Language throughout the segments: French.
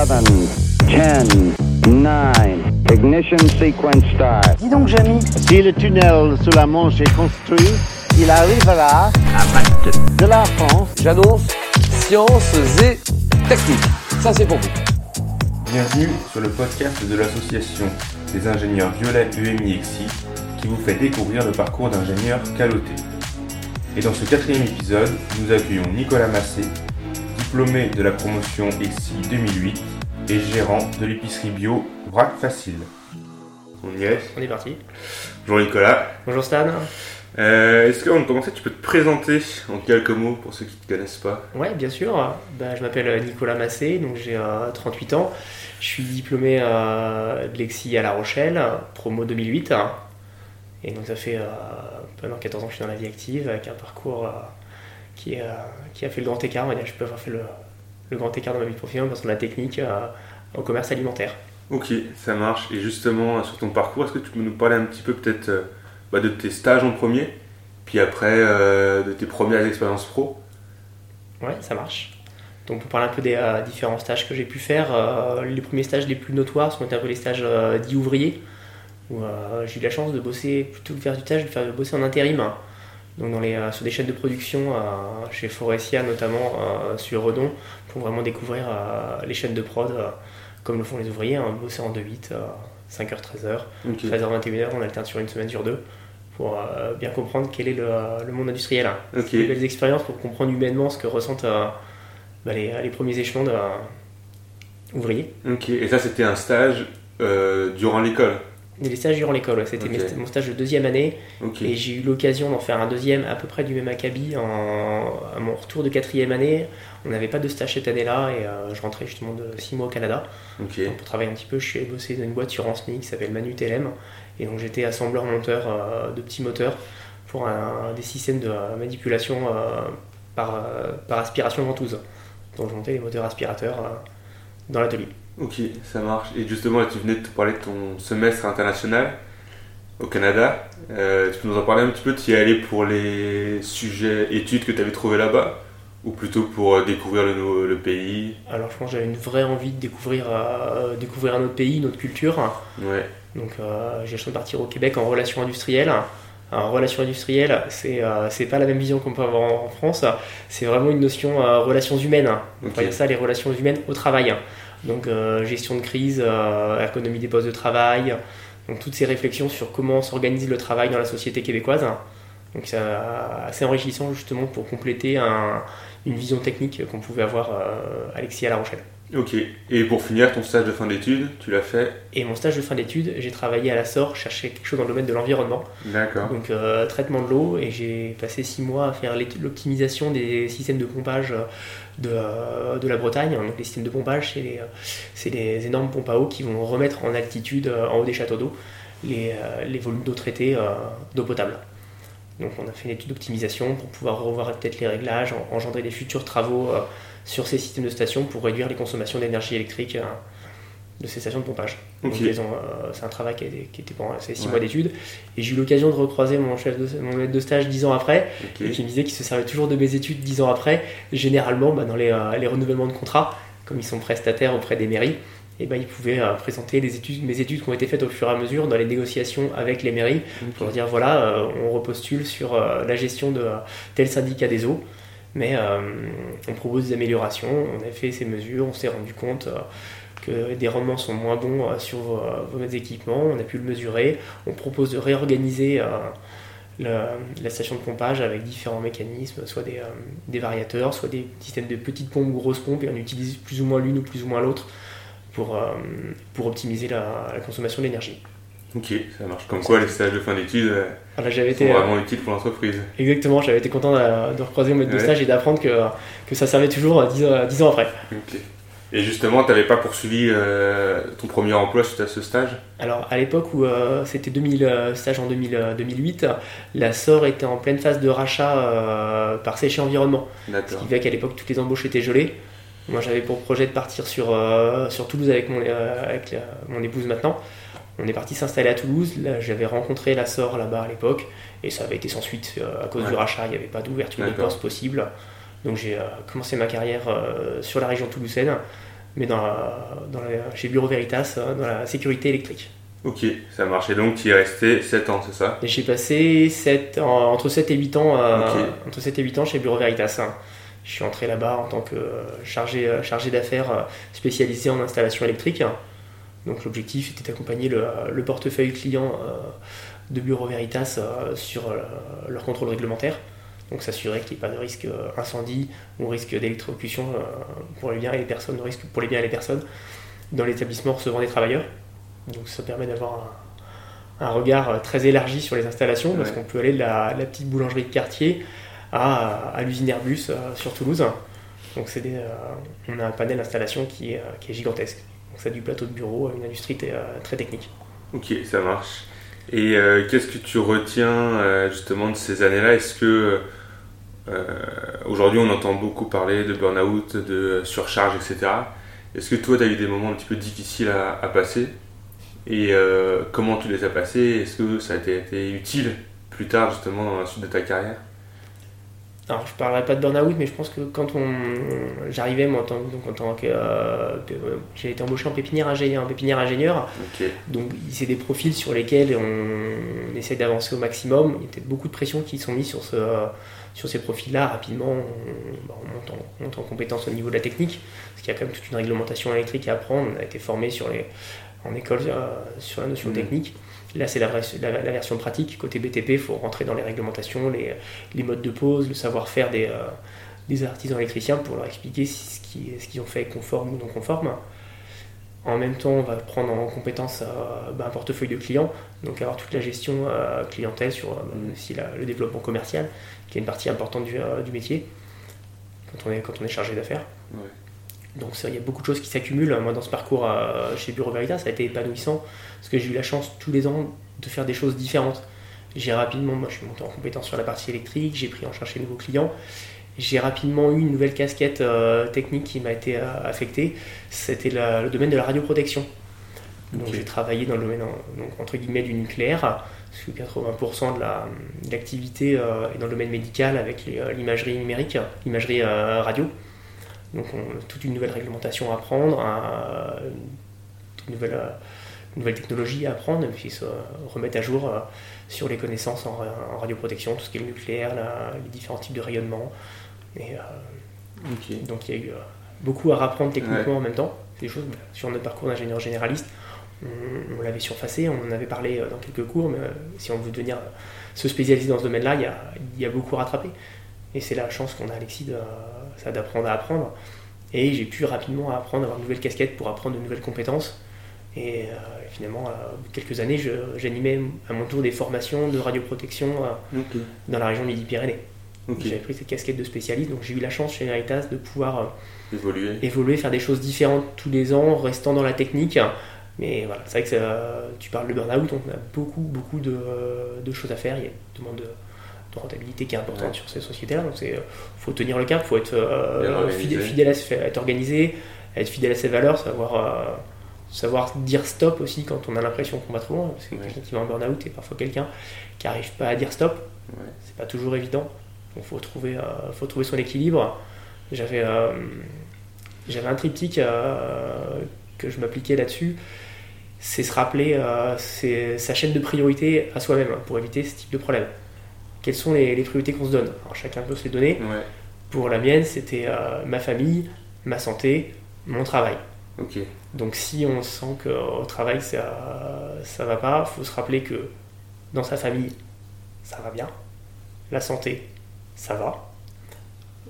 11, 10, 9, ignition sequence start. Dis donc, Jamy, Si le tunnel sous la Manche est construit, il arrivera à Malte. de la France J'annonce sciences et techniques. Ça, c'est pour vous. Bienvenue sur le podcast de l'association des ingénieurs Violet UMI EXI qui vous fait découvrir le parcours d'ingénieur caloté. Et dans ce quatrième épisode, nous accueillons Nicolas Massé, diplômé de la promotion EXI 2008 et gérant de l'épicerie bio Vrac Facile. On y est On est parti. Bonjour Nicolas. Bonjour Stan. Euh, Est-ce qu'avant de commencer, tu peux te présenter en quelques mots pour ceux qui ne te connaissent pas? Ouais, bien sûr. Bah, je m'appelle Nicolas Massé, donc j'ai euh, 38 ans. Je suis diplômé euh, de l'EXI à La Rochelle, promo 2008. Et donc ça fait euh, pendant 14 ans que je suis dans la vie active, avec un parcours euh, qui, euh, qui a fait le grand écart. On va dire, je peux avoir fait le, le grand écart dans ma vie professionnelle parce qu'on a la technique euh, au commerce alimentaire. Ok, ça marche. Et justement, sur ton parcours, est-ce que tu peux nous parler un petit peu peut-être euh, bah, de tes stages en premier, puis après euh, de tes premières expériences pro? Ouais, ça marche. Donc pour parler un peu des euh, différents stages que j'ai pu faire, euh, les premiers stages les plus notoires sont un peu les stages euh, dits ouvriers, où euh, j'ai eu la chance de bosser, plutôt que de faire du stage, de faire de bosser en intérim. hein. Donc dans les, euh, sur des chaînes de production, euh, chez Forestia notamment, euh, sur Redon, pour vraiment découvrir les chaînes de prod, comme le font les ouvriers, hein, bosser en 2-8, euh, 5h, 13h, Ok. 13h, 21h, on alterne sur une semaine sur deux, pour bien comprendre quel est le, le monde industriel. hein des belles expériences pour comprendre humainement ce que ressentent bah, les, les premiers échelons de, euh, ouvriers. Ok. Et ça, c'était un stage durant l'école? Les stages durant l'école, c'était mon stage de deuxième année et j'ai eu l'occasion d'en faire un deuxième à peu près du même acabit en, à mon retour de quatrième année. On n'avait pas de stage cette année-là et euh, je rentrais justement de six mois au Canada. Donc, pour travailler un petit peu, je suis bosser dans une boîte sur Anceny qui s'appelle Manu TLM. Et donc j'étais assembleur-monteur euh, de petits moteurs pour un- des systèmes de euh, manipulation euh, par, par aspiration ventouse. Donc je montais les moteurs aspirateurs dans l'atelier. Ok, ça marche. Et justement, tu venais de te parler de ton semestre international au Canada. Euh, tu peux nous en parler un petit peu? Tu y es allé pour les sujets études que tu avais trouvés là-bas? Ou plutôt pour euh, découvrir le, pays? Alors je pense que j'avais une vraie envie de découvrir, euh, découvrir un autre pays, une autre culture. Ouais. Donc euh, j'ai chance de partir au Québec en relation industrielle. En relation industrielle, c'est euh, pas la même vision qu'on peut avoir en, en France. C'est vraiment une notion euh, relations humaines. On Ok. va dire ça les relations humaines au travail. Donc euh, gestion de crise, euh, ergonomie des postes de travail. Donc toutes ces réflexions sur comment s'organise le travail dans la société québécoise. Donc c'est euh, assez enrichissant justement pour compléter un- une vision technique qu'on pouvait avoir Alexis à La Rochelle. Ok. Et pour finir, ton stage de fin d'études, tu l'as fait? Et mon stage de fin d'études, j'ai travaillé à la SOR, chercher quelque chose dans le domaine de l'environnement. D'accord. donc euh, traitement de l'eau et j'ai passé six mois à faire l'optimisation des systèmes de pompage de, euh, de la Bretagne. Donc les systèmes de pompage, c'est les, euh, c'est les énormes pompes à eau qui vont remettre en altitude, euh, en haut des châteaux d'eau, les, volumes d'eau traitée d'eau potable. Donc on a fait une étude d'optimisation pour pouvoir revoir peut-être les réglages, en- engendrer des futurs travaux sur ces systèmes de stations pour réduire les consommations d'énergie électrique de ces stations de pompage. Euh, c'est un travail qui, a été- qui était pendant ces six Ouais. mois d'études. Et j'ai eu l'occasion de recroiser mon chef de, mon maître de stage dix ans après, et qui me disait qu'il se servait toujours de mes études dix ans après, généralement bah, dans les, euh, les renouvellements de contrats, comme ils sont prestataires auprès des mairies. Et ben, ils pouvaient euh, présenter les études, mes études qui ont été faites au fur et à mesure dans les négociations avec les mairies pour leur dire voilà, euh, on repostule sur la gestion de tel syndicat des eaux, mais euh, on propose des améliorations. On a fait ces mesures, on s'est rendu compte euh, que des rendements sont moins bons euh, sur vos, euh, vos équipements, on a pu le mesurer. On propose de réorganiser euh, la station de pompage avec différents mécanismes, soit des, euh, des variateurs, soit des systèmes de petites pompes ou grosses pompes, et on utilise plus ou moins l'une ou plus ou moins l'autre pour, euh, pour optimiser la, la consommation d'énergie. Ok, ça marche. Comme quoi, les stages de fin d'études euh, Voilà, sont été, euh, vraiment utiles pour l'entreprise. Exactement, j'avais été content de, de recroiser mon maître de stage et d'apprendre que, que ça servait toujours euh, dix ans, dix ans après. Ok. Et justement, tu n'avais pas poursuivi euh, ton premier emploi suite à ce stage? Alors à l'époque où euh, c'était 2000, euh, stage en 2000, euh, 2008, la SOR était en pleine phase de rachat par Séché Environnement. Ce qui fait qu'à l'époque toutes les embauches étaient gelées. Moi j'avais pour projet de partir sur, sur Toulouse avec, mon, avec la- mon épouse maintenant. On est parti s'installer à Toulouse. J'avais rencontré la SOR là-bas à l'époque et ça avait été sans suite à cause du rachat. Il n'y avait pas d'ouverture de poste possible. Donc j'ai euh, commencé ma carrière euh, sur la région toulousaine mais dans, la- dans la- chez Bureau Veritas, euh, dans la sécurité électrique. Ok, ça marche. Et donc, tu y es resté 7 ans, c'est ça? Et j'ai passé sept- en- entre 7 et 8 ans, euh, entre 7 et 8 ans chez Bureau Veritas. hein. Je suis entré là-bas en tant que euh, chargé, euh, chargé d'affaires euh, spécialisé en installation électrique. Donc l'objectif était d'accompagner le, le portefeuille client euh, de Bureau Veritas euh, sur euh, leur contrôle réglementaire. Donc s'assurer qu'il n'y ait pas de risque euh, incendie ou risque d'électrocution euh, pour les biens et les personnes, de risque pour les biens et les personnes dans l'établissement recevant des travailleurs. Donc ça permet d'avoir un, un regard euh, très élargi sur les installations parce qu'on peut aller de la, la petite boulangerie de quartier à, à l'usine Airbus sur Toulouse. Donc c'est des, on a un panel d'installation qui est, qui est gigantesque. Donc ça du plateau de bureau à une industrie très technique. Ok, ça marche. Et euh, qu'est-ce que tu retiens euh, justement de ces années-là? Est-ce que aujourd'hui on entend beaucoup parler de burn-out, de surcharge, etc. Est-ce que toi tu as eu des moments un petit peu difficiles à, à passer? Et euh, comment tu les as passés? Est-ce que ça a été, été utile plus tard justement dans la suite de ta carrière? Alors je parlerai pas de burn-out, mais je pense que quand on, j'arrivais moi en tant, donc en tant que, euh, j'ai été embauché en pépinière ingénieur, en pépinière ingénieur, Ok, donc c'est des profils sur lesquels on, essaie d'avancer au maximum. Il y a peut-être beaucoup de pression qui sont mises sur ce, sur ces profils-là. Rapidement, on, on monte en, on monte en compétence au niveau de la technique, parce qu'il y a quand même toute une réglementation électrique à apprendre. On a été formé sur les, en école euh, sur la notion Mhm. technique. Là, c'est la, la- la version pratique. Côté BTP, il faut rentrer dans les réglementations, les, les modes de pose, le savoir-faire des, euh, des artisans électriciens pour leur expliquer si ce qui- ce qu'ils ont fait est conforme ou non conforme. En même temps, on va prendre en compétence euh, bah, un portefeuille de clients, donc avoir toute la gestion euh, clientèle sur bah, aussi la- le développement commercial, qui est une partie importante du, du métier quand on est, quand on est chargé d'affaires. Ouais. Donc il y a beaucoup de choses qui s'accumulent. Moi, dans ce parcours euh, chez Bureau Veritas, ça a été épanouissant parce que j'ai eu la chance tous les ans de faire des choses différentes. J'ai rapidement, moi, je suis monté en compétence sur la partie électrique, j'ai pris en charge les nouveaux clients. J'ai rapidement eu une nouvelle casquette euh, technique qui m'a été euh, affectée. C'était le domaine de la radioprotection. Donc j'ai travaillé dans le domaine donc, entre guillemets du nucléaire, parce que 80% de la- de l'activité est dans le domaine médical avec l'imagerie numérique, l'imagerie radio. Donc on toute une nouvelle réglementation à apprendre, un- une, nouvelle, une nouvelle technologie à apprendre, et puis se remettre à jour euh, sur les connaissances en, en radioprotection, tout ce qui est le nucléaire, la- les différents types de rayonnement. Et, euh, donc il y a eu euh, beaucoup à apprendre techniquement en même temps. Des choses sur notre parcours d'ingénieur généraliste. On, on l'avait surfacé, on en avait parlé dans quelques cours, mais si on veut devenir se spécialiser dans ce domaine-là, il y a, il y a beaucoup à rattraper. Et c'est la chance qu'on a, Alexis, de, ça, d'apprendre à apprendre. Et j'ai pu rapidement apprendre, avoir une nouvelle casquette pour apprendre de nouvelles compétences. Et euh, finalement, euh, quelques années, j'animais à mon tour des formations de radioprotection euh, dans la région Midi-Pyrénées. Ok. J'avais pris cette casquette de spécialiste, donc j'ai eu la chance chez Veritas de pouvoir Évoluer. évoluer, faire des choses différentes tous les ans, restant dans la technique. Mais voilà, c'est vrai que ça- tu parles de burn-out, on a beaucoup, beaucoup de, de choses à faire. Il y a demande de, de rentabilité qui est importante Ouais. sur ces sociétés-là. Donc il faut tenir le cap, il faut être euh, organisé. fidèle, fidèle à, être organisé, être fidèle à ses valeurs, savoir, euh, savoir dire stop aussi quand on a l'impression qu'on va trop loin. Parce que Ouais. quelqu'un qui va en burn-out et parfois quelqu'un qui n'arrive pas à dire stop. Ouais. C'est pas toujours évident. Donc faut trouver, euh, faut trouver son équilibre. J'avais, euh, j'avais un triptyque euh, que je m'appliquais là-dessus. C'est se rappeler euh, sa chaîne de priorité à soi-même hein, pour éviter ce type de problème. Quelles sont les, les priorités qu'on se donne Alors chacun peut se les donner. Ouais. Pour la mienne, c'était euh, ma famille, ma santé, mon travail. Donc si on sent qu'au travail ça ça va pas, faut se rappeler que dans sa famille ça va bien, la santé ça va,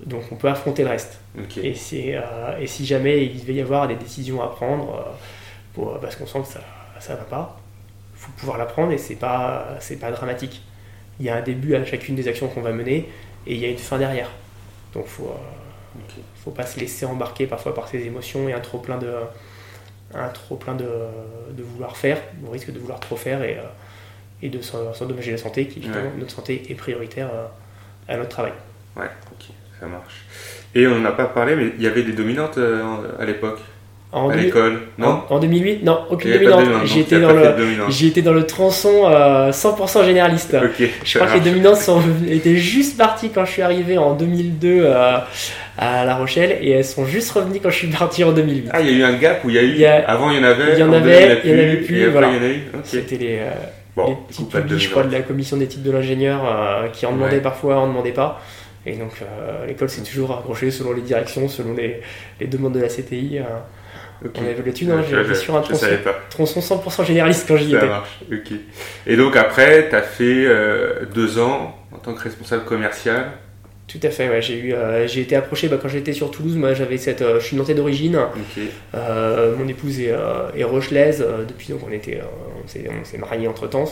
donc on peut affronter le reste. Ok. Et, c'est, euh, et si jamais il devait y avoir des décisions à prendre euh, pour, parce qu'on sent que ça ça va pas, faut pouvoir la prendre et c'est pas c'est pas dramatique. Il y a un début à chacune des actions qu'on va mener et il y a une fin derrière. Donc faut euh, Ok. faut pas se laisser embarquer parfois par ses émotions et un trop plein de un trop plein de, de vouloir faire on risque de vouloir trop faire et, euh, et de s'en- s'endommager la santé qui évidemment Ouais. notre santé est prioritaire euh, à notre travail Ouais, ok, ça marche. Et on n'en a pas parlé, mais il y avait des dominantes euh, à l'époque? En, à 2000 l'école Non en, en 2008 Non, aucune dominante. dominante, J'y donc étais t'as dans le, dans le tronçon euh, 100% généraliste. Ok, Je crois que les dominantes sont, étaient juste parties quand je suis arrivé en 2002 euh, à La Rochelle et elles sont juste revenues quand je suis parti en 2008. Ah, il y a eu un gap où il y a eu. Il y a- Avant, il y en avait. il y en avait, il y en avait plus, voilà. C'était les, euh, Bon, les de publics, je crois, de la commission d'éthique de l'ingénieur euh, qui en demandaient Ouais. parfois, en demandaient pas. Et donc euh, l'école s'est toujours accrochée selon les directions, selon les, les demandes de la CTI. euh, On avait tu vois, j'étais sur un tronçon, tronçon 100% généraliste quand j'y Ça étais. marche, ok. Et donc après, tu as fait euh, deux ans en tant que responsable commercial. Tout à fait, ouais, j'ai eu, euh, j'ai été approché bah, quand j'étais sur Toulouse. Moi, j'avais cette, euh, je suis nantais d'origine. Ok. Euh, mon épouse est, est rochelaise. depuis donc on était, on s'est, on s'est mariés entre temps.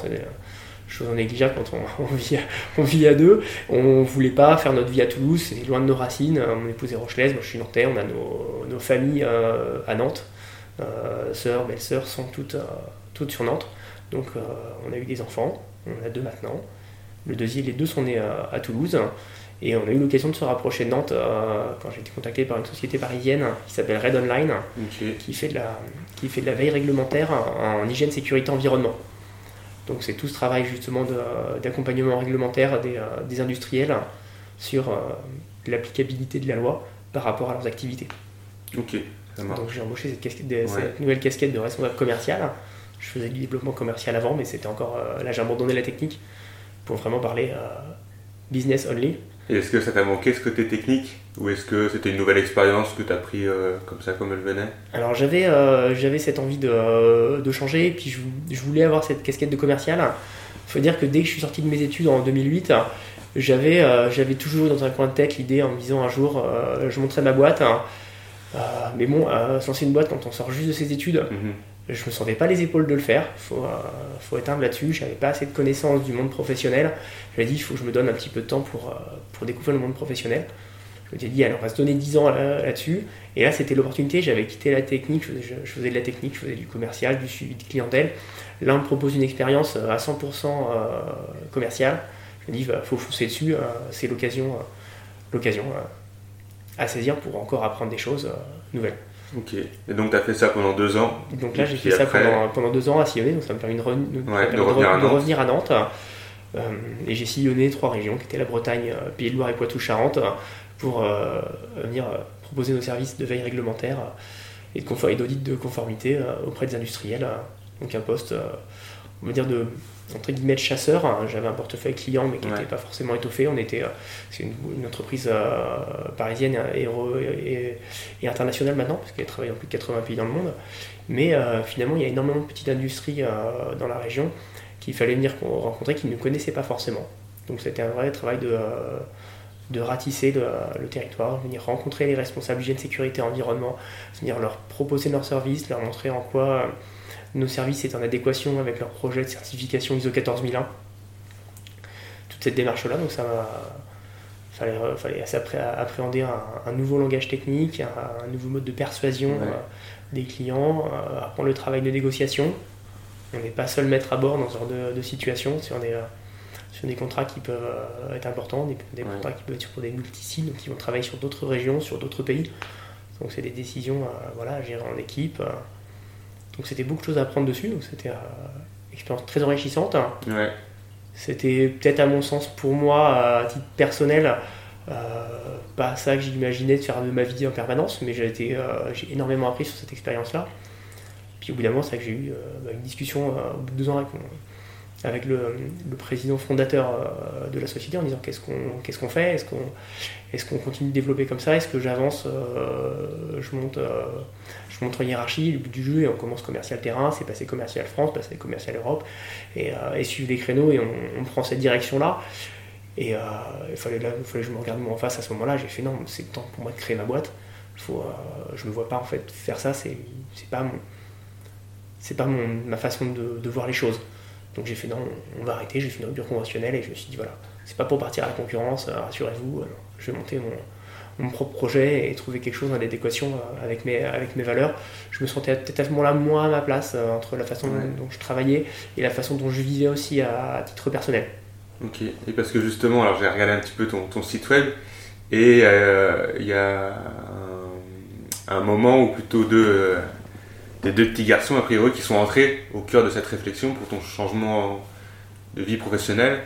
Choses négligeables quand on, on vit, on vit à deux. On voulait pas faire notre vie à Toulouse. C'est loin de nos racines. Mon épouse est rochelaise. Moi, je suis nantais. On a nos, nos familles euh, à Nantes. Euh, sœurs, belles-sœurs sont toutes, euh, toutes sur Nantes. Donc, on a eu des enfants. On en a deux maintenant. Le deuxième, les deux sont nés à, Toulouse. Et on a eu l'occasion de se rapprocher de Nantes euh, quand j'ai été contacté par une société parisienne qui s'appelle Red Online qui fait de la, qui fait de la veille réglementaire en, en hygiène, sécurité, environnement. Donc c'est tout ce travail justement de- d'accompagnement réglementaire des, euh, des industriels sur euh, l'applicabilité de la loi par rapport à leurs activités. Ok. Ça marche. Donc j'ai embauché cette, casquette cette nouvelle casquette de responsable commercial. Je faisais du développement commercial avant, mais c'était encore euh, là j'ai abandonné la technique pour vraiment parler business only. Et est-ce que ça t'a manqué ce côté technique? Ou est-ce que c'était une nouvelle expérience que tu as pris euh, comme ça, comme elle venait? Alors j'avais euh, j'avais cette envie de, euh, de changer, et puis je, je voulais avoir cette casquette de commercial. Il faut dire que dès que je suis sorti de mes études en 2008, j'avais j'avais toujours dans un coin de tête l'idée en me disant un jour je monterai ma boîte. Mais bon, se lancer une boîte quand on sort juste de ses études, Mhm. Je me sentais pas les épaules de le faire. Faut, euh, faut éteindre là-dessus. J'avais pas assez de connaissances du monde professionnel. Je me dit il faut que je me donne un petit peu de temps pour, euh, pour découvrir le monde professionnel. Je m'étais dit, alors on va se donner 10 ans là- là-dessus. Et là, c'était l'opportunité. J'avais quitté la technique, je faisais, de la technique, je faisais du commercial, du suivi de clientèle. Là, on me propose une expérience euh, à 100% euh, commerciale. Je me dis, il faut foncer dessus. euh, C'est l'occasion, euh, l'occasion euh, à saisir pour encore apprendre des choses euh, nouvelles. Ok. Et donc tu as fait ça pendant deux ans Donc là, j'ai fait ça après- pendant, pendant deux ans à sillonner, donc ça me permet de, re- Ouais, revenir à de Nantes. revenir à Nantes. Euh, et j'ai sillonné trois régions, qui étaient la Bretagne, euh, Pays de Loire et Poitou-Charentes, pour euh, venir proposer nos services de veille réglementaire et d'audit de conformité auprès des industriels. donc un poste, on va dire, de, entre guillemets, de chasseur. hein. J'avais un portefeuille client, mais qui Ouais. n'était pas forcément étoffé. On était, euh, c'est une, une entreprise euh, parisienne et, re- et- et internationale maintenant, parce qu'elle travaille dans plus de 80 pays dans le monde. Mais euh, finalement, il y a énormément de petites industries dans la région qu'il fallait venir rencontrer, qu'ils ne connaissaient pas forcément. Donc c'était un vrai travail de, de ratisser le, le territoire, venir rencontrer les responsables hygiène, sécurité, environnement, venir leur proposer leurs services, leur montrer en quoi nos services étaient en adéquation avec leur projet de certification ISO 14001. Toute cette démarche-là, donc ça m'a fallait, fallait assez appré- appréhender un, un nouveau langage technique, un, un nouveau mode de persuasion Ouais. euh, des clients, euh, apprendre le travail de négociation. On n'est pas seul maître à bord dans ce genre de, de situation sur des, euh, sur des contrats qui peuvent être importants, des, des Ouais. contrats qui peuvent être sur des multisites, donc qui vont travailler sur d'autres régions, sur d'autres pays. Donc c'est des décisions euh, voilà, à gérer en équipe. euh. Donc c'était beaucoup de choses à apprendre dessus, donc c'était euh, une expérience très enrichissante. Ouais. C'était peut-être à mon sens pour moi, à titre personnel, euh, pas ça que j'imaginais de faire de ma vie en permanence, mais j'ai été, euh, j'ai énormément appris sur cette expérience-là. Puis au bout d'un moment, c'est vrai que j'ai eu euh, bah, une discussion euh, au bout de deux ans avec, le, le président fondateur euh, de la société en disant qu'est-ce qu'on qu'est-ce qu'on fait, est-ce qu'on est qu'on continue de développer comme ça, est-ce que j'avance, euh, je monte, euh, je monte en hiérarchie, le but du jeu, et on commence commercial terrain, c'est passer commercial France, passer commercial Europe, et, euh, et suivre les créneaux, et on, prend cette direction-là. Et euh, il, fallait, là, fallait que je me regarde moi en face à ce moment-là, j'ai fait non, c'est le temps pour moi de créer ma boîte. Faut, euh, je me vois pas en fait faire ça, c'est pas, mon, pas ma façon de, de voir les choses. Donc j'ai fait non, on va arrêter, j'ai fait une rupture conventionnelle et je me suis dit voilà, c'est pas pour partir à la concurrence, euh, rassurez-vous, je vais monter mon, mon propre projet et trouver quelque chose en adéquation euh, avec mes, avec mes valeurs. Je me sentais peut-être à ce moment-là moins à ma place euh, entre la façon Ouais. dont, je travaillais et la façon dont je vivais aussi à, à titre personnel. Ok. Et parce que justement, alors j'ai regardé un petit peu ton, ton site web et euh, il y a un, un moment où plutôt deux, euh, des deux petits garçons, a priori, qui sont entrés au cœur de cette réflexion pour ton changement de vie professionnelle,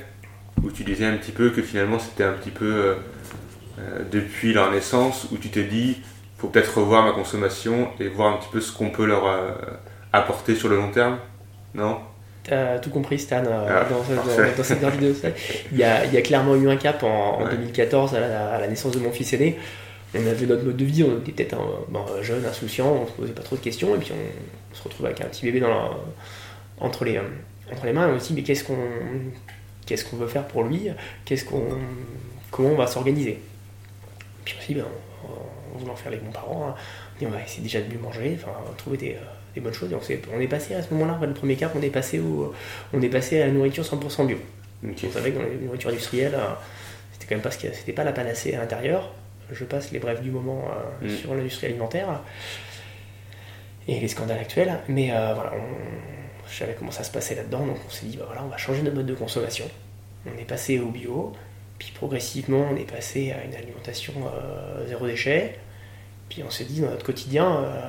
où tu disais un petit peu que finalement c'était un petit peu euh, depuis leur naissance, où tu t'es dit, faut peut-être revoir ma consommation et voir un petit peu ce qu'on peut leur euh, apporter sur le long terme, non? T'as tout compris, Stan, euh, Ah, dans, dans- parfait. dans cette vidéo. Il y, a, il y a clairement eu un cap en, en Ouais. 2014 à la, à la naissance de mon fils aîné. On avait notre mode de vie, on était peut-être un, bon, jeune, insouciant, on se posait pas trop de questions, et puis on, on se retrouve avec un petit bébé dans la- entre, les, entre les mains, et on se dit, mais qu'est-ce qu'on qu'est-ce qu'on veut faire pour lui? Qu'est-ce qu'on, Comment on va s'organiser? Puis on s'est dit, ben, en, en voulant faire les bons parents, hein, on dit, on va essayer déjà de mieux manger, enfin, trouver des, euh, des bonnes choses, et on, est passé à ce moment-là, le premier cap, on est passé, au, on est passé à la nourriture 100% bio. On savait que dans les nourritures industrielles, euh, c'était quand même pas ce c'était pas la panacée à l'intérieur. Je passe les brefs du moment euh, Mm. sur l'industrie alimentaire et les scandales actuels, mais euh, voilà, on- je savais comment ça se passait là-dedans, donc on s'est dit bah voilà, on va changer notre mode de consommation. On est passé au bio, puis progressivement on est passé à une alimentation euh, zéro déchet, puis on s'est dit dans notre quotidien, euh,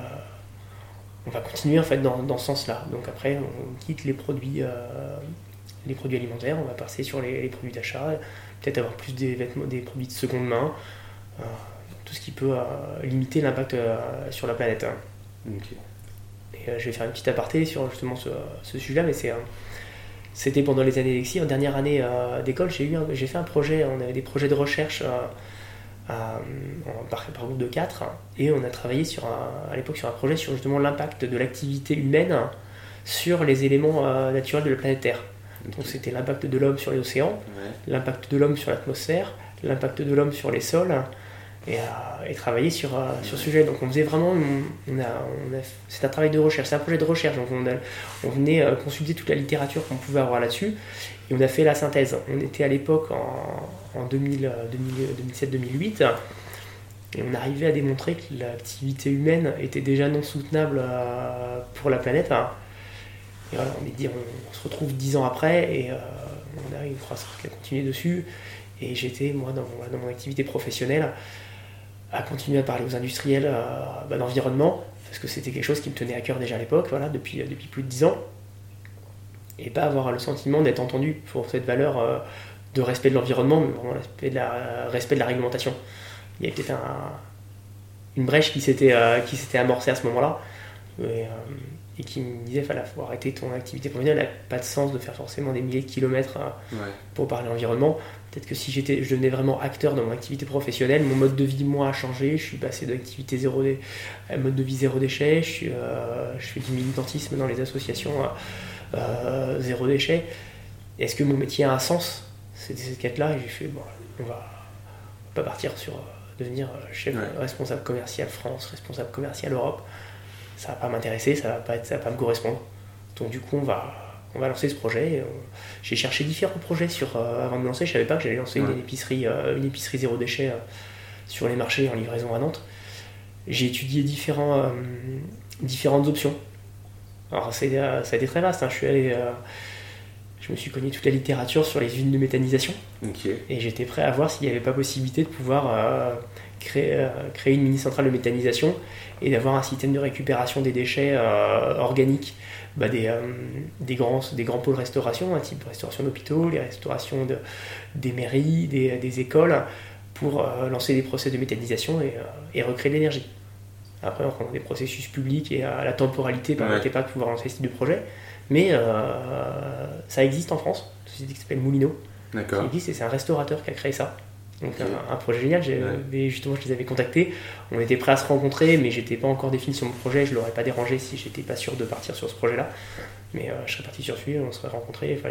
on va continuer en fait dans, dans ce sens-là. Donc après, on quitte les produits, euh, les produits alimentaires, on va passer sur les, les produits d'achat, peut-être avoir plus des vêtements, des produits de seconde main, tout ce qui peut limiter l'impact sur la planète. hein. Ok. Et je vais faire une petite aparté sur justement ce, ce sujet-là, mais c'est, c'était pendant les années d'exil. En dernière année euh, d'école, j'ai, eu un- j'ai fait un projet, on avait des projets de recherche euh, à- en- par, par groupe de quatre, et on a travaillé sur un- à l'époque sur un projet sur justement l'impact de l'activité humaine sur les éléments euh, naturels de la planète Terre. Donc c'était l'impact de l'homme sur les océans, Ouais. l'impact de l'homme sur l'atmosphère, l'impact de l'homme sur les sols, et, euh, et travailler sur, euh, sur ce sujet. Donc on faisait vraiment, on, a, c'est un travail de recherche, c'est un projet de recherche. Donc on, a- on venait euh, consulter toute la littérature qu'on pouvait avoir là-dessus, et on a fait la synthèse. On était à l'époque en, en 2000, euh, 2007-2008. Et on arrivait à démontrer que l'activité humaine était déjà non soutenable pour la planète. Et voilà, on, se retrouve dix ans après et euh, on a une croissance qui a continué dessus. Et j'étais, moi, dans dans mon activité professionnelle, à continuer à parler aux industriels euh, bah, d'environnement, parce que c'était quelque chose qui me tenait à cœur déjà à l'époque, voilà, depuis, depuis plus de dix ans. Et pas avoir le sentiment d'être entendu pour cette valeur euh, de respect de l'environnement, mais vraiment respect de la, respect de la réglementation. Il y avait peut-être un- une brèche qui s'était euh, amorcée à ce moment-là. Euh, et qui me disait qu'il faut arrêter ton activité professionnelle, elle n'a pas de sens de faire forcément des milliers de kilomètres euh, Ouais. pour parler environnement. Peut-être que si j'étais, je devenais vraiment acteur dans mon activité professionnelle, mon mode de vie, moi, a changé. Je suis passé d'activité zéro dé, à mode de vie zéro déchet. Je, suis, euh, je fais du militantisme dans les associations euh, euh, zéro déchet. Est-ce que mon métier a un sens? C'était cette quête-là et j'ai fait, bon, on va pas partir sur euh, devenir euh, chef Ouais. responsable commercial France, responsable commercial Europe. Ça va pas m'intéresser, ça va pas être, ça va pas me correspondre. Donc du coup, on va, on va lancer ce projet. J'ai cherché différents projets sur, euh, avant de me lancer. Je savais pas que j'allais lancer Ouais. une épicerie, euh, une épicerie zéro déchet euh, sur les marchés en livraison à Nantes. J'ai étudié différents, différentes options. Alors c'est, ça a été très vaste. hein. Je suis allé, je me suis cogné toute la littérature sur les usines de méthanisation et j'étais prêt à voir s'il n'y avait pas possibilité de pouvoir euh, créer, euh, créer une mini-centrale de méthanisation et d'avoir un système de récupération des déchets euh, organiques bah, des, euh, des, grands, des grands pôles restauration, un type restauration d'hôpitaux, les restaurations de, des mairies, des, des écoles, pour euh, lancer des procès de méthanisation et, euh, et recréer de l'énergie. Après, on prend des processus publics et la temporalité ne permettait Ouais. pas de pouvoir lancer ce type de projet. Mais ça existe en France, une société qui s'appelle Moulineau, qui existe et c'est un restaurateur qui a créé ça. Donc un, un projet génial, Ouais. mais justement je les avais contactés, on était prêts à se rencontrer, mais j'étais pas encore défini sur mon projet, je l'aurais pas dérangé si j'étais pas sûr de partir sur ce projet-là. Mais euh, je serais parti sur celui, on serait rencontrés, enfin,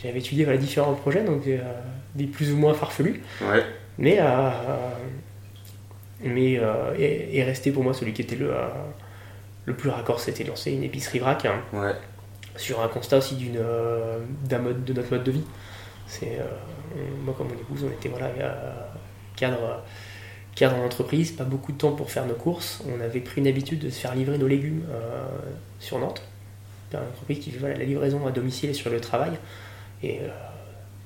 j'avais étudié voilà, différents projets, donc euh, des plus ou moins farfelus, Ouais. mais, euh, mais euh, et, et resté pour moi celui qui était le, le plus raccord, c'était lancer une épicerie vrac. hein Ouais. sur un constat aussi d'une d'un mode de notre mode de vie c'est euh, moi comme mon épouse on était voilà euh, cadre cadre en entreprise pas beaucoup de temps pour faire nos courses. On avait pris une habitude de se faire livrer nos légumes euh, sur Nantes. Une entreprise qui fait voilà, la livraison à domicile et sur le travail. Et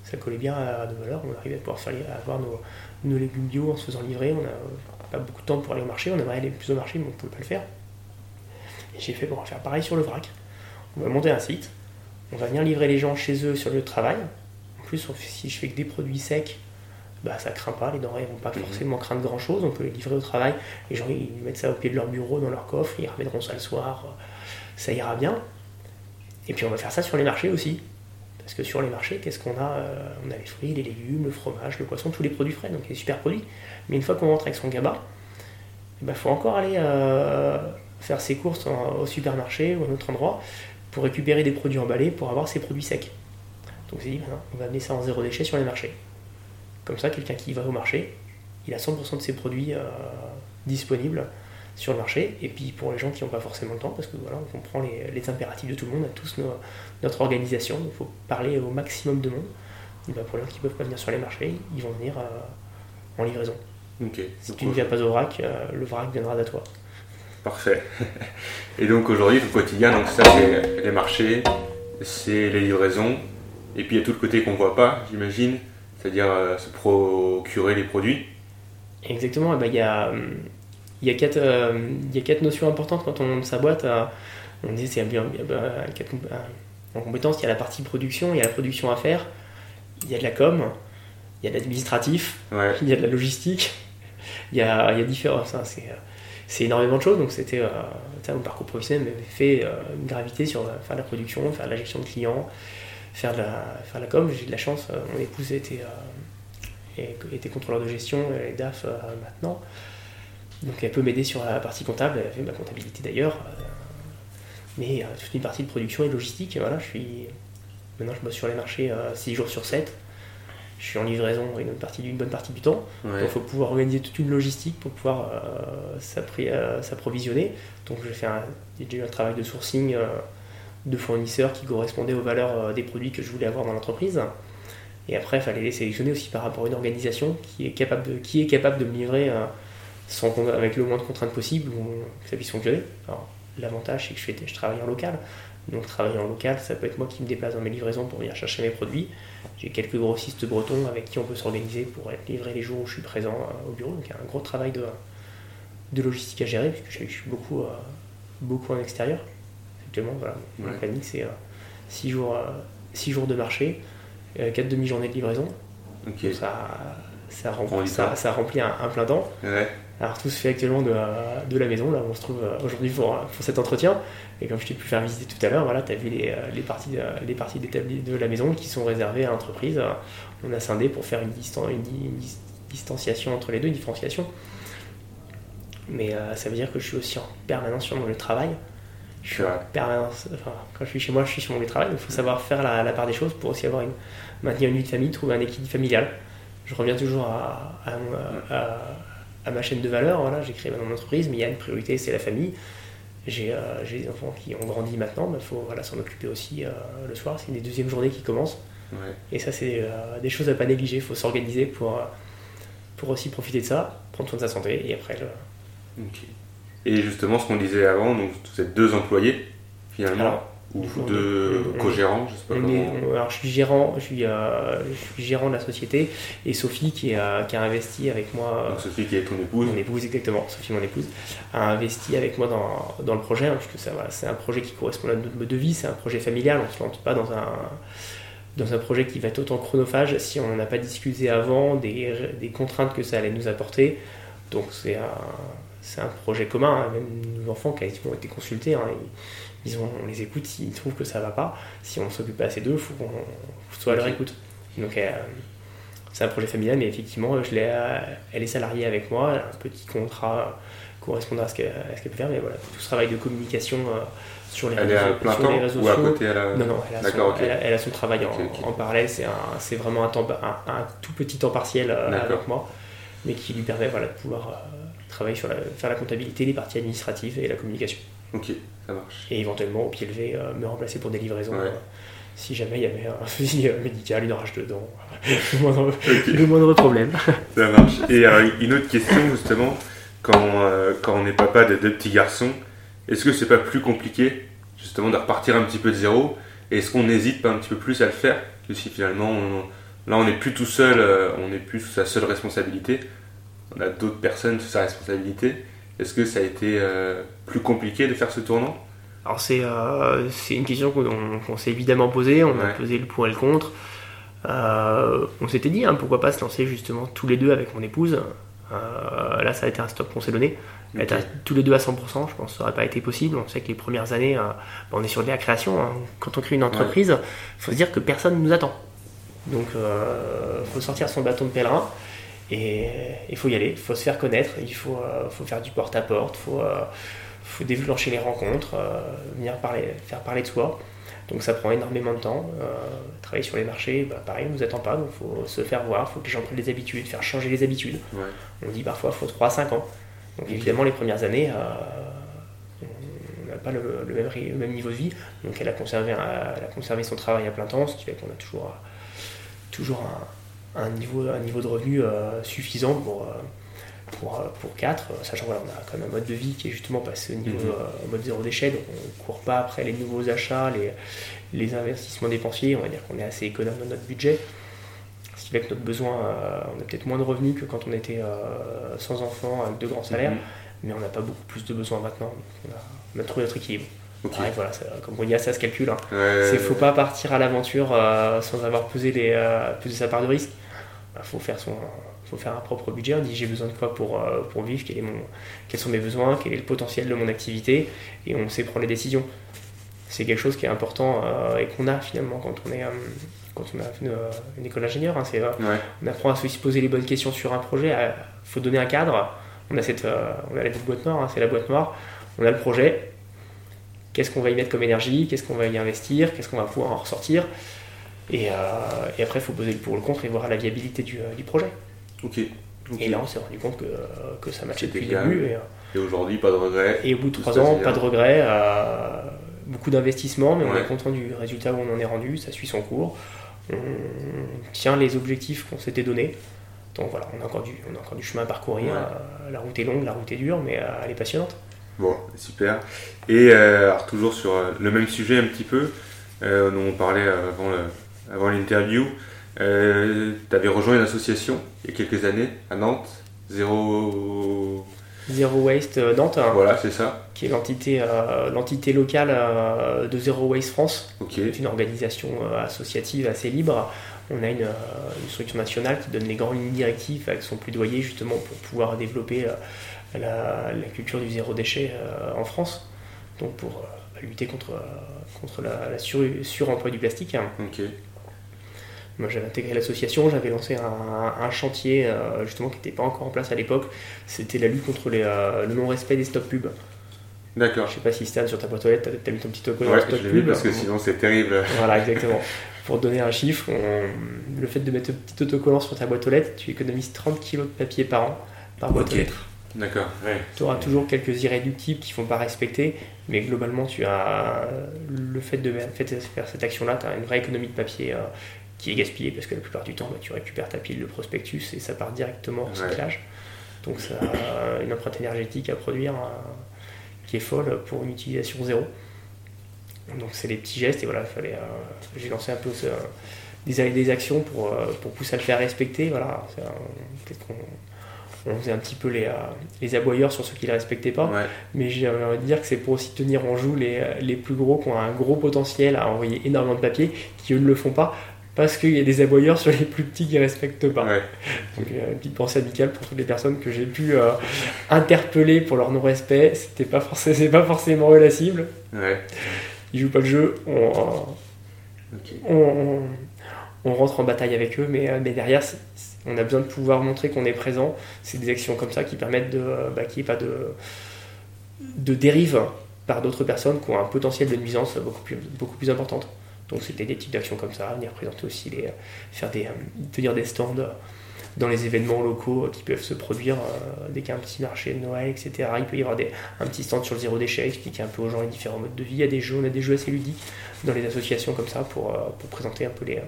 ça collait bien à nos valeurs. On arrivait à pouvoir faire avoir nos, nos légumes bio en se faisant livrer. On a pas beaucoup de temps pour aller au marché, on aimerait aller plus au marché, mais on ne pouvait pas le faire. Et j'ai fait, on va faire pareil sur le vrac. On va monter un site, on va venir livrer les gens chez eux sur le travail. En plus, si je fais que des produits secs, bah, ça craint pas, les denrées vont pas forcément craindre grand chose, on peut les livrer au travail, les gens ils mettent ça au pied de leur bureau, dans leur coffre, ils ramèneront ça le soir, ça ira bien. Et puis on va faire ça sur les marchés aussi. Parce que sur les marchés, qu'est-ce qu'on a On a les fruits, les légumes, le fromage, le poisson, tous les produits frais, donc les super produits. Mais une fois qu'on rentre avec son gabat, il bah, faut encore aller euh, faire ses courses au supermarché ou à un autre endroit pour récupérer des produits emballés pour avoir ces produits secs. Donc c'est dit, maintenant, on va amener ça en zéro déchet sur les marchés. Comme ça, quelqu'un qui va au marché, il a 100% de ses produits euh, disponibles sur le marché. Et puis pour les gens qui n'ont pas forcément le temps, parce que voilà, on comprend les, impératifs de tout le monde, à tous notre organisation, il faut parler au maximum de monde. Et ben, pour les gens qui ne peuvent pas venir sur les marchés, ils vont venir euh, en livraison. Si tu ne viens pas au vrac, euh, le vrac viendra à toi. Parfait. Et donc aujourd'hui, le quotidien, donc ça c'est les marchés, c'est les livraisons, et puis il y a tout le côté qu'on ne voit pas, j'imagine, c'est-à-dire euh, se procurer les produits. Exactement, eh ben, il y, a, y, a quatre, euh, y a quatre notions importantes quand on monte sa boîte. on dit c'est bien, quatre, en compétences, il y a la partie production, il y a la production à faire, il y a de la com, il y a de l'administratif, il y a de la logistique, il y a, il y a différents. C'est, c'est énormément de choses. Donc c'était euh, mon parcours professionnel m'avait fait euh, une gravité sur faire de la production, faire de la gestion de clients, faire de la, faire la com. J'ai de la chance, euh, mon épouse était, était contrôleur de gestion et DAF maintenant. Donc elle peut m'aider sur la partie comptable, elle a fait ma comptabilité d'ailleurs. mais toute une partie de production et logistique, voilà, je suis. Maintenant je bosse sur les marchés 6 jours sur 7 je suis en livraison une, partie, une bonne partie du temps. Donc il faut pouvoir organiser toute une logistique pour pouvoir euh, euh, s'approvisionner. Donc j'ai fait un, déjà eu un travail de sourcing euh, de fournisseurs qui correspondaient aux valeurs des produits que je voulais avoir dans l'entreprise. Et après, il fallait les sélectionner aussi par rapport à une organisation qui est capable de, qui est capable de me livrer sans, avec le moins de contraintes possible que ça puisse fonctionner. L'avantage, c'est que je, je travaille en local. Donc travailler en local, ça peut être moi qui me déplace dans mes livraisons pour venir chercher mes produits. J'ai quelques grossistes bretons avec qui on peut s'organiser pour être livré les jours où je suis présent euh, au bureau. Donc il y a un gros travail de, de logistique à gérer, puisque je suis beaucoup, euh, beaucoup en extérieur. Actuellement, voilà, mon planning c'est 6 euh, jours, jours de marché, 4 demi-journées de livraison. Ça, ça, remplit, ça, ça, remplit un, plein temps. Alors tout se fait actuellement de, de, la maison, là où on se trouve aujourd'hui pour, pour, cet entretien. Et comme je t'ai pu faire visiter tout à l'heure, voilà, tu as vu les, euh, les, parties, euh, les parties de la maison qui sont réservées à l'entreprise. On a scindé pour faire une, une, distanciation entre les deux, une différenciation. Mais euh, ça veut dire que je suis aussi en permanence sur de travail. Je suis en permanence, enfin, quand je suis chez moi, je suis sur mon lieu de travail. Il faut savoir faire la, part des choses pour aussi avoir une, maintenir une vie de famille, trouver un équilibre familial. Je reviens toujours à, à, ma chaîne de valeur. Voilà, j'ai créé mon entreprise, mais il y a une priorité, c'est la famille. Euh, j'ai des enfants qui ont grandi maintenant, il faut voilà, s'en occuper aussi euh, le soir. C'est une des deuxièmes journées qui commence. Et ça, c'est euh, des choses à pas négliger. Il faut s'organiser pour, pour aussi profiter de ça, prendre soin de sa santé et après le. Et justement, ce qu'on disait avant, donc vous êtes deux employés finalement ou de co-gérant, je sais pas comment. Alors je suis gérant, je suis, euh, je suis, gérant de la société et Sophie qui, a, qui a investi avec moi. Donc Sophie qui est ton épouse. Mon épouse exactement, Sophie mon épouse a investi avec moi dans, dans le projet hein, ça c'est un projet qui correspond à notre mode de vie, c'est un projet familial, on ne se lance pas dans un dans un projet qui va être autant chronophage si on n'en a pas discuté avant des, des, contraintes que ça allait nous apporter. Donc c'est un, c'est un projet commun, hein, même nos enfants qui ont été consultés. Hein, on les écoute s'ils trouvent que ça va pas. Si on s'occupe pas assez d'eux, il faut qu'on soit à leur écoute. Donc, euh, c'est un projet familial, mais effectivement, je euh, elle est salariée avec moi, un petit contrat correspondant à ce qu'elle peut faire, mais voilà, tout ce travail de communication euh, sur les elle réseaux, est à plein temps ou à côté elle a... Non, non, elle a, son, elle, a son, travail en, parallèle, c'est vraiment un, temps, un, tout petit temps partiel avec moi, mais qui lui permet voilà, de pouvoir travailler sur la, faire la comptabilité, les parties administratives et la communication. Ok, ça marche. Et éventuellement, au pied levé, euh, me remplacer pour des livraisons. Euh, si jamais il y avait un fusil euh, médical, une rage dedans, le, moindre, le moindre problème. ça marche. Et une autre question, justement, quand, quand on est papa de deux petits garçons, est-ce que c'est pas plus compliqué, justement, de repartir un petit peu de zéro? Est-ce qu'on n'hésite pas un petit peu plus à le faire? Que si finalement, là, on n'est plus tout seul, on n'est plus sous sa seule responsabilité on a d'autres personnes sous sa responsabilité. Est-ce que ça a été euh, plus compliqué de faire ce tournant? Alors c'est euh, une question qu'on s'est évidemment posée, on a pesé le pour et le contre. Euh, on s'était dit hein, pourquoi pas se lancer justement tous les deux avec mon épouse. Euh, là ça a été un stop qu'on s'est donné. Être à- tous les deux à 100%, je pense que ça n'aurait pas été possible. On sait que les premières années, bah, on est sur de la création. hein. Quand on crée une entreprise, il faut se dire que personne ne nous attend. Donc il faut sortir son bâton de pèlerin et il faut y aller, il faut se faire connaître, il faut, euh, faut faire du porte-à-porte, il faut, euh, faut déclencher les rencontres, euh, venir parler, faire parler de soi. Donc ça prend énormément de temps. Euh, travailler sur les marchés, bah, pareil, on ne nous attend pas, donc il faut se faire voir, il faut que les gens prennent des habitudes, faire changer les habitudes. Ouais. On dit parfois il faut 3 à 5 ans. Donc évidemment, les premières années, euh, on n'a pas le, le même, ry- le même niveau de vie. Donc elle a, conservé, elle a conservé son travail à plein temps, ce qui fait qu'on a toujours, euh, toujours un, un niveau, un niveau de revenu euh, suffisant pour, euh, pour, euh, pour 4, sachant qu'on a quand même un mode de vie qui est justement passé au niveau Mhm. mode zéro déchet, donc on ne court pas après les nouveaux achats, les, les investissements dépensiers, on va dire qu'on est assez économe dans notre budget. Ce qui fait que notre besoin, euh, on a peut-être moins de revenus que quand on était euh, sans enfants, avec de grands salaires, Mhm. mais on n'a pas beaucoup plus de besoins maintenant. On a, on a trouvé notre équilibre. Ok. Pareil, voilà, comme on dit, ça se calcule. hein. Ouais, C'est faut pas partir à l'aventure euh, sans avoir pesé, les, euh, pesé sa part de risque. Il faut faire son, faut faire un propre budget. On dit j'ai besoin de quoi pour, euh, pour vivre, quel est mon, quels sont mes besoins, quel est le potentiel de mon activité, et on sait prendre les décisions. C'est quelque chose qui est important et qu'on a finalement quand on est quand on a une, une école d'ingénieur. hein. c'est Ouais. on apprend à se poser les bonnes questions sur un projet. Il faut donner un cadre. On a cette, on a la petite boîte noire, hein, c'est la boîte noire. On a le projet. Qu'est-ce qu'on va y mettre comme énergie Qu'est-ce qu'on va y investir Qu'est-ce qu'on va pouvoir en ressortir et, euh, et après, il faut poser le pour le contre et voir la viabilité du, euh, du projet. Ok. Et là, on s'est rendu compte que, que ça matchait depuis le début. Et, euh, Et aujourd'hui, pas de regret. et au bout de trois ans, pas de regrets, euh, beaucoup d'investissements, mais on est content du résultat où on en est rendu, ça suit son cours. On tient les objectifs qu'on s'était donnés. Donc voilà, on a encore du, on a encore du chemin à parcourir. Ouais. La route est longue, la route est dure, mais elle est passionnante. Bon, super. Et euh, alors, toujours sur euh, le même sujet un petit peu, euh, dont on parlait avant le- avant l'interview, tu avais rejoint une association il y a quelques années à Nantes, Zéro. Zero Waste Nantes, hein, Voilà, c'est ça. qui est l'entité euh, l'entité locale euh, de Zero Waste France. Ok. C'est une organisation euh, associative assez libre. On a une, une structure nationale qui donne les grandes lignes directives avec son plaidoyer justement pour pouvoir développer la, la culture du zéro déchet euh, en France. Donc pour euh, lutter contre, euh, contre la, la sur- suremploi du plastique. Ok. Moi j'avais intégré l'association, j'avais lancé un, un chantier euh, justement qui n'était pas encore en place à l'époque. C'était la lutte contre les, euh, le non-respect des stop pubs. D'accord. Je sais pas si Stan sur ta boîte aux lettres, t'as as mis ton petit autocollant Ouais, stop je pub. parce que sinon c'est terrible. Voilà, exactement. Pour donner un chiffre, on- le fait de mettre un petit autocollant sur ta boîte aux lettres, tu économises 30 kg de papier par an par boîte Ok. aux lettres. D'accord. Ouais. Tu auras toujours quelques irréductibles qui ne font pas respecter, mais globalement, tu as le fait de, faire cette action-là, tu as une vraie économie de papier euh, qui est gaspillée parce que la plupart du temps, bah, tu récupères ta pile de prospectus et ça part directement en Ouais. recyclage. Donc, ça a une empreinte énergétique à produire euh, qui est folle pour une utilisation zéro. Donc, c'est les petits gestes et voilà, il fallait. euh, J'ai lancé un peu des, des actions pour, euh, pour pousser à le faire respecter. Voilà, euh, peut-être qu'on on faisait un petit peu les, euh, les aboyeurs sur ceux qui ne le respectaient pas. Ouais. Mais j'ai envie de dire que c'est pour aussi tenir en joue les, les plus gros qui ont un gros potentiel à envoyer énormément de papier, qui eux ne le font pas, parce qu'il y a des aboyeurs sur les plus petits qui ne respectent pas. Ouais. Donc euh, une petite pensée amicale pour toutes les personnes que j'ai pu euh, interpeller pour leur non-respect. C'était pas pas forcément eux la cible. Ouais. Ils jouent pas le jeu. On, on, on- on rentre en bataille avec eux, mais, euh, mais derrière, on a besoin de pouvoir montrer qu'on est présent. C'est des actions comme ça qui permettent de, euh, bah, qu'il n'y ait pas de, de dérive par d'autres personnes qui ont un potentiel de nuisance beaucoup plus, beaucoup. Donc c'était des types d'actions comme ça, venir présenter aussi les, faire des, euh, tenir des stands dans les événements locaux qui peuvent se produire euh, dès qu'il y a un petit marché de Noël, etc. Il peut y avoir des, un petit stand sur le zéro déchet, expliquer un peu aux gens les différents modes de vie. Il y a des jeux, on a des jeux assez ludiques dans les associations comme ça pour, euh, pour présenter un peu les,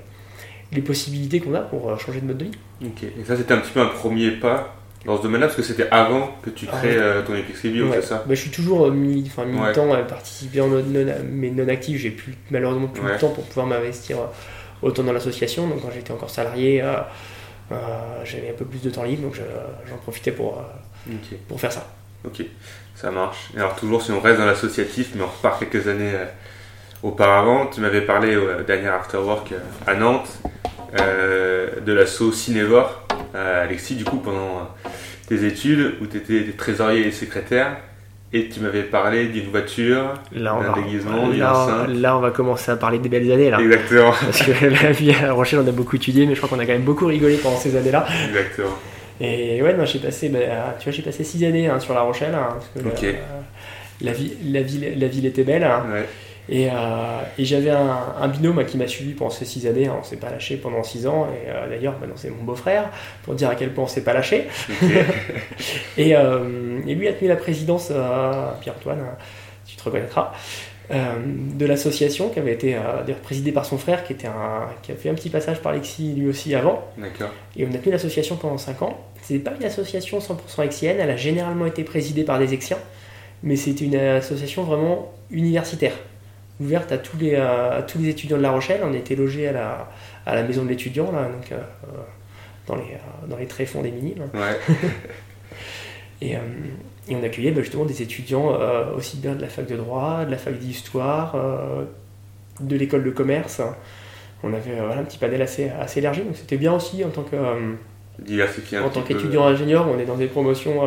les possibilités qu'on a pour euh, changer de mode de vie. Ok. Et ça, c'était un petit peu un premier pas dans ce domaine-là, parce que c'était avant que tu crées Ah ouais. euh, ton épicerie bio, Ouais. c'est ça? Bah, je suis toujours euh, mili- militant participer en non, non- mais non actif. J'ai plus malheureusement plus Ouais. le temps pour pouvoir m'investir autant dans l'association. Donc quand j'étais encore salarié, euh, Euh, J'avais un peu plus de temps libre, donc je- j'en profitais pour, euh, pour faire ça. ok, ça marche. Et alors toujours si on reste dans l'associatif, mais on repart quelques années auparavant, tu m'avais parlé au dernier Afterwork euh, à Nantes de l'asso Cinévore, euh, Alexis, du coup pendant euh, tes études où tu étais trésorier et secrétaire, et tu m'avais parlé d'une voiture, d'un déguisement, d'une enceinte. là, on va commencer à parler des belles années. Là. Exactement, Parce que la vie à La Rochelle, on a beaucoup étudié, mais je crois qu'on a quand même beaucoup rigolé pendant ces années-là. exactement. Et ouais, non, j'ai passé, bah, tu vois, j'ai passé six années hein, sur La Rochelle, hein, parce que Ok. la, la, vie, la, ville, la ville était belle. hein. Ouais. Et, euh, et j'avais un, un binôme qui m'a suivi pendant ces six années. hein, on s'est pas lâché pendant six ans. Et euh, d'ailleurs, maintenant c'est mon beau-frère pour dire à quel point on s'est pas lâché. Et, euh, et lui a tenu la présidence, euh, Pierre-Antoine, hein, tu te reconnaîtras, euh, de l'association qui avait été euh, présidée par son frère, qui, était un, qui a fait un petit passage par Lexi lui aussi avant. D'accord. Et on a tenu l'association pendant 5 ans. C'est pas une association 100% exienne, elle a généralement été présidée par des exiens, mais c'était une association vraiment universitaire, ouverte à tous les, euh, à tous les étudiants de La Rochelle. On était logés à la, à la maison de l'étudiant, là, donc, euh, euh, dans, les, dans les tréfonds des minimes. Ouais. Et, et on accueillait bah, justement des étudiants aussi bien de la fac de droit, de la fac d'histoire, de l'école de commerce. On avait voilà, un petit panel assez, assez élargi, donc c'était bien aussi en tant que. Diversifier un en tant qu'étudiant ingénieur, on est dans des promotions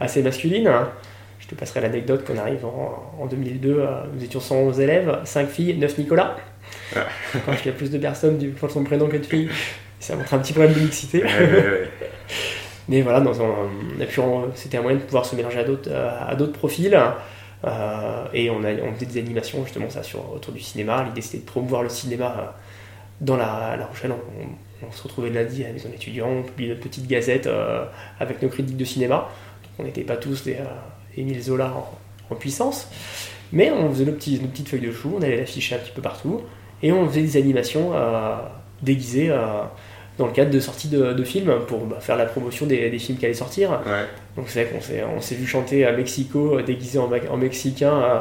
assez masculines. Je te passerai l'anecdote qu'on arrive en, en 2002, euh, nous étions 111 élèves, 5 filles, 9 Nicolas. Ah. Quand il y a plus de personnes du pour son prénom que de filles, ça montre un petit problème de mixité. Ouais, ouais, ouais. Mais voilà, dans un, et puis on- c'était un moyen de pouvoir se mélanger à d'autres, euh, à d'autres profils. Euh, et on, a, on faisait des animations justement ça sur, autour du cinéma. L'idée c'était de promouvoir le cinéma dans la, la Rochelle. On, on se retrouvait le lundi à la maison d'étudiants, on publiait notre petite gazette euh, avec nos critiques de cinéma. Donc on n'était pas tous des euh, Émile Zola en, en puissance. Mais on faisait nos, petits, nos petites feuilles de chou, on allait l'afficher un petit peu partout. Et on faisait des animations euh, déguisées euh, dans le cadre de sorties de, de films pour bah, faire la promotion des, des films qui allaient sortir. Ouais. Donc c'est vrai qu'on s'est, vu chanter à Mexico euh, déguisé en, mexicain euh,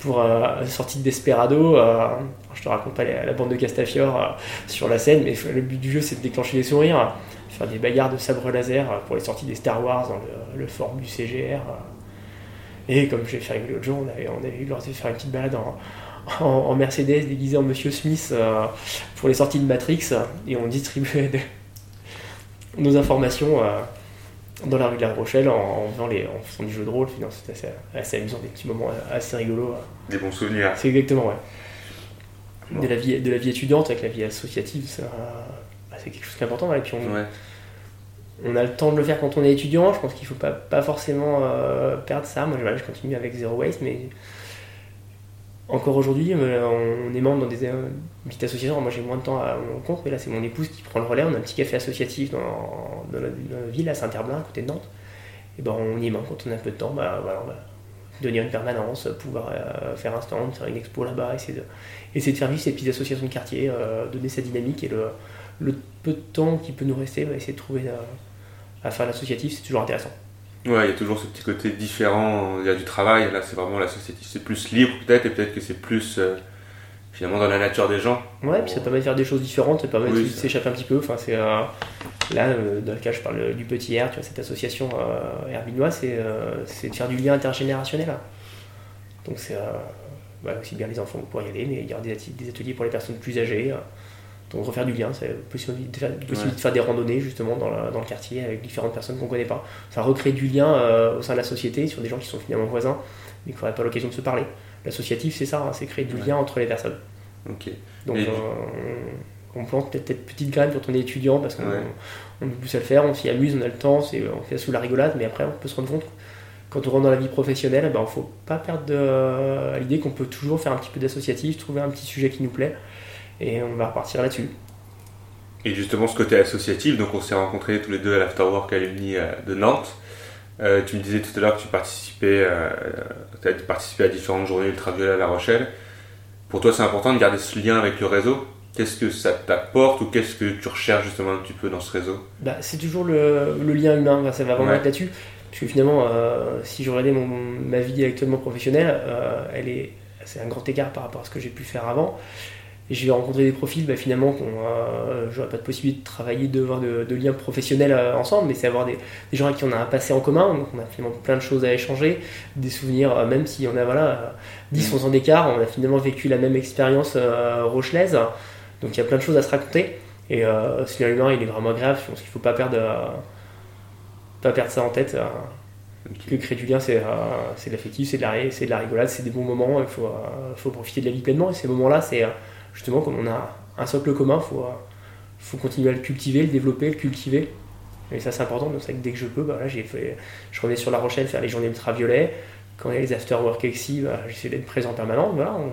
pour euh, la sortie de Desperado. euh, je te raconte pas la, la bande de Castafiore sur la scène, mais le but du jeu c'est de déclencher les sourires, faire des bagarres de sabre laser pour les sorties des Star Wars dans le, le forum du CGR. Euh. Et comme j'ai fait l'autre jour, on avait, on avait eu l'ordre de faire une petite balade en, en, en Mercedes déguisé en Monsieur Smith euh, pour les sorties de Matrix et on distribuait nos informations euh, dans la rue de la Rochelle en, en faisant, les, en faisant du jeu de rôle. C'était assez, assez amusant, des petits moments assez rigolos. Des bons souvenirs. C'est exactement, ouais. Bon. De, la vie, de la vie étudiante avec la vie associative, ça, bah, c'est quelque chose qui est important. Et puis on, Ouais. On a le temps de le faire quand on est étudiant. Je pense qu'il faut pas, forcément euh, perdre ça. Moi, je continue avec Zero Waste, mais encore aujourd'hui, euh, on est membre dans des euh, petites associations. Moi, j'ai moins de temps à mon compte, mais là, c'est mon épouse qui prend le relais. On a un petit café associatif dans, dans, ville, à Saint-Herblain, à côté de Nantes. Et ben, on y est membre quand on a un peu de temps. Bah, voilà, on va devenir une permanence, pouvoir euh, faire un stand, faire une expo là-bas, essayer de, essayer de faire vivre ces petites associations de quartier, donner sa dynamique et le, le peu de temps qui peut nous rester, essayer de trouver euh, à faire l'associatif, c'est toujours intéressant. Ouais, il y a toujours ce petit côté différent. Il y a du travail. Là, c'est vraiment l'associatif. C'est plus libre, peut-être, et peut-être que c'est plus euh, finalement dans la nature des gens. Ouais, puis ça permet de faire des choses différentes, ça permet Oui, de s'échapper un petit peu. Enfin, c'est euh, là, euh, dans le cas, je parle du Petit Air, tu vois, cette association euh, herbinois, c'est de faire du lien intergénérationnel. Donc c'est bah, aussi bien les enfants pouvoir y aller, mais il y aura des, ateliers pour les personnes plus âgées. Donc refaire du lien, c'est possible de faire, possible Ouais. de faire des randonnées justement dans, la- dans le quartier avec différentes personnes qu'on connaît pas. Ça recréer du lien euh, au sein de la société sur des gens qui sont finalement voisins, mais qui n'auraient pas l'occasion de se parler. L'associatif, c'est ça, hein, c'est créer du Ouais. lien entre les personnes. Ok. Donc Et- euh, on, on plante peut-être peut petite graine quand on est étudiant parce qu'on Ouais. on nous pousse à le faire, on s'y amuse, on a le temps, c'est- on fait ça sous la rigolade, mais après on peut se rendre compte quand on rentre dans la vie professionnelle, il ne faut pas perdre de, euh, l'idée qu'on peut toujours faire un petit peu d'associatif, trouver un petit sujet qui nous plaît, et on va repartir là-dessus. Et justement, ce côté associatif, donc on s'est rencontrés tous les deux à l'Afterwork Alumni euh, de Nantes. Euh, tu me disais tout à l'heure que tu participais, euh, as participé à différentes journées ultraviolets à La Rochelle. Pour toi, c'est important de garder ce lien avec le réseau. Qu'est-ce que ça t'apporte ou qu'est-ce que tu recherches justement un petit peu dans ce réseau? Bah, c'est toujours le, le lien humain, ça va vraiment Ouais. être là-dessus. Parce que finalement, euh, si je regardais mon, ma vie actuellement professionnelle, elle est, c'est un grand écart par rapport à ce que j'ai pu faire avant. Je vais rencontrer des profils bah, finalement qu'on euh, j'aurais pas de possibilité de travailler devant de, de liens professionnels euh, ensemble mais c'est avoir des, des gens avec qui on a un passé en commun donc on a finalement plein de choses à échanger des souvenirs euh, même si on a voilà 10 11 ans d'écart on a finalement vécu la même expérience euh, rochelaise. Donc il y a plein de choses à se raconter. Et euh, ce lien humain il est vraiment agréable je pense qu'il faut pas perdre euh, pas perdre ça en tête euh, que créer du lien c'est euh, c'est de l'affectif c'est de la de la rigolade c'est des bons moments il faut euh, faut profiter de la vie pleinement. Et ces moments là c'est euh, justement comme on a un socle commun faut euh, faut continuer à le cultiver le développer le cultiver. Et ça c'est important donc c'est vrai que dès que je peux bah, là j'ai fait je revenais sur la Rochelle faire les journées ultraviolets. Quand il y a les after work exi bah, j'essaie d'être présent en permanence voilà on-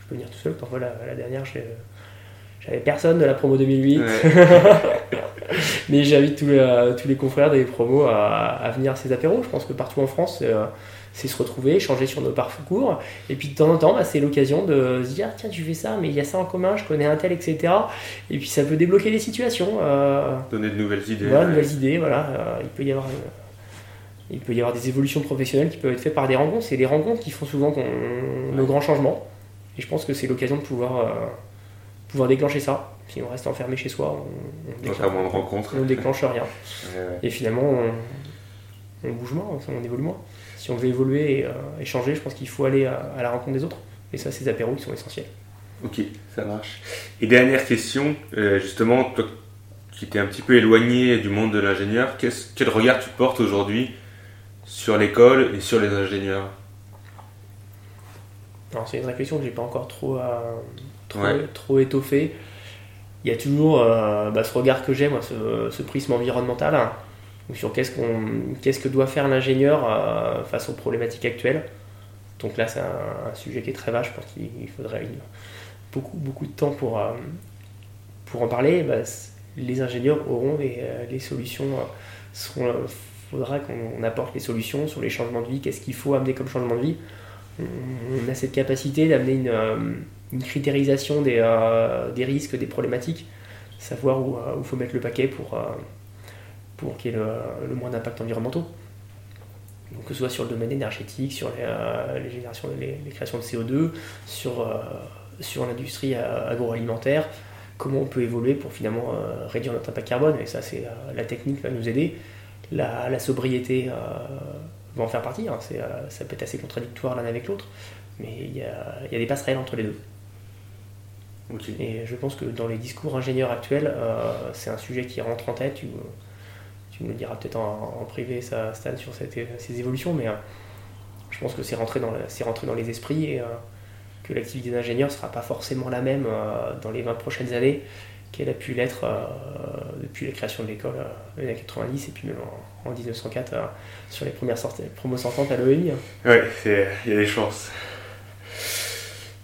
je peux venir tout seul. Parfois la, la dernière j'avais personne de la promo 2008 mais j'invite tous les, euh, tous les confrères des promos à, à venir à ces apéros. Je pense que partout en France, euh, c'est se retrouver, échanger sur nos parcours. Et puis de temps en temps, bah, c'est l'occasion de se dire tiens, tu fais ça, mais il y a ça en commun, je connais un tel, etc. Et puis ça peut débloquer des situations. euh, Donner de nouvelles idées. voilà, nouvelles idées. Voilà, euh, il peut y avoir une- il peut y avoir des évolutions professionnelles qui peuvent être faites par des rencontres. C'est les rencontres qui font souvent qu'on- nos grands changements. Et je pense que c'est l'occasion de pouvoir, euh, pouvoir déclencher ça. Si on reste enfermé chez soi, on, déclenche, on déclenche rien. Ouais, ouais. Et finalement, on, on bouge moins, on évolue moins. Si on veut évoluer et euh, échanger, je pense qu'il faut aller à, à la rencontre des autres. Et ça, ces apéros qui sont essentiels. Ok, ça marche. Et dernière question, euh, justement, toi qui étais un petit peu éloigné du monde de l'ingénieur, quel regard tu portes aujourd'hui sur l'école et sur les ingénieurs? Alors, c'est une vraie question que j'ai pas encore trop, euh, trop, Ouais. trop étoffée. Il y a toujours bah, ce regard que j'ai, moi, ce, ce prisme environnemental, hein, ou sur qu'est-ce, qu'on, qu'est-ce que doit faire l'ingénieur euh, face aux problématiques actuelles. Donc là, c'est un, sujet qui est très vaste. Je pense qu'il il faudrait beaucoup, beaucoup de temps pour, euh, pour en parler. Bah, les ingénieurs auront les, euh, les solutions. Il faudra qu'on apporte les solutions sur les changements de vie. Qu'est-ce qu'il faut amener comme changement de vie? On, a cette capacité d'amener une, critérisation des, des risques, des problématiques, savoir où il faut mettre le paquet pour, pour qu'il y ait le, le moins d'impact environnementaux. Donc que ce soit sur le domaine énergétique, sur les, euh, les générations, les, les créations de CO2, sur, euh, sur l'industrie euh, agroalimentaire, comment on peut évoluer pour finalement euh, réduire notre impact carbone. Et ça, c'est la technique va nous aider. La, la sobriété va en faire partie. hein. Ça peut être assez contradictoire l'un avec l'autre, mais il y a, il y a des passerelles entre les deux. Et je pense que dans les discours ingénieurs actuels, c'est un sujet qui rentre en tête. Tu me diras peut-être en, en privé, ça, Stan, sur cette- ces évolutions, mais euh, je pense que c'est rentré, dans la- c'est rentré dans les esprits et euh, que l'activité d'ingénieur ne sera pas forcément la même euh, dans les 20 prochaines années qu'elle a pu l'être depuis la création de l'école années 90 et puis même en, en 1904 euh, sur les premières sorties, promos sortantes à l'EMI. hein. Ouais, il y a des chances.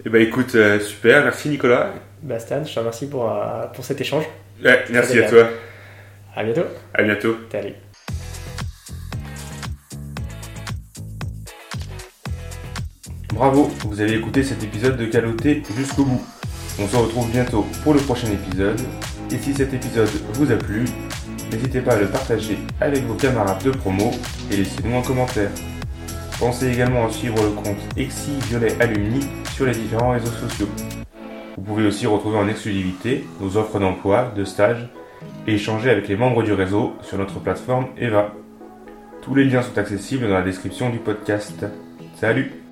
Eh ben écoute, euh, super, merci Nicolas. Bah, Stan, je te remercie pour, euh, pour cet échange. Ouais, merci à toi. À bientôt. À bientôt. Salut. Bravo, vous avez écouté cet épisode de Caloté jusqu'au bout. On se retrouve bientôt pour le prochain épisode. Et si cet épisode vous a plu, n'hésitez pas à le partager avec vos camarades de promo et laissez-nous un commentaire. Pensez également à suivre le compte Exi Violet Alumni sur les différents réseaux sociaux. Vous pouvez aussi retrouver en exclusivité nos offres d'emploi, de stage et échanger avec les membres du réseau sur notre plateforme EVA. Tous les liens sont accessibles dans la description du podcast. Salut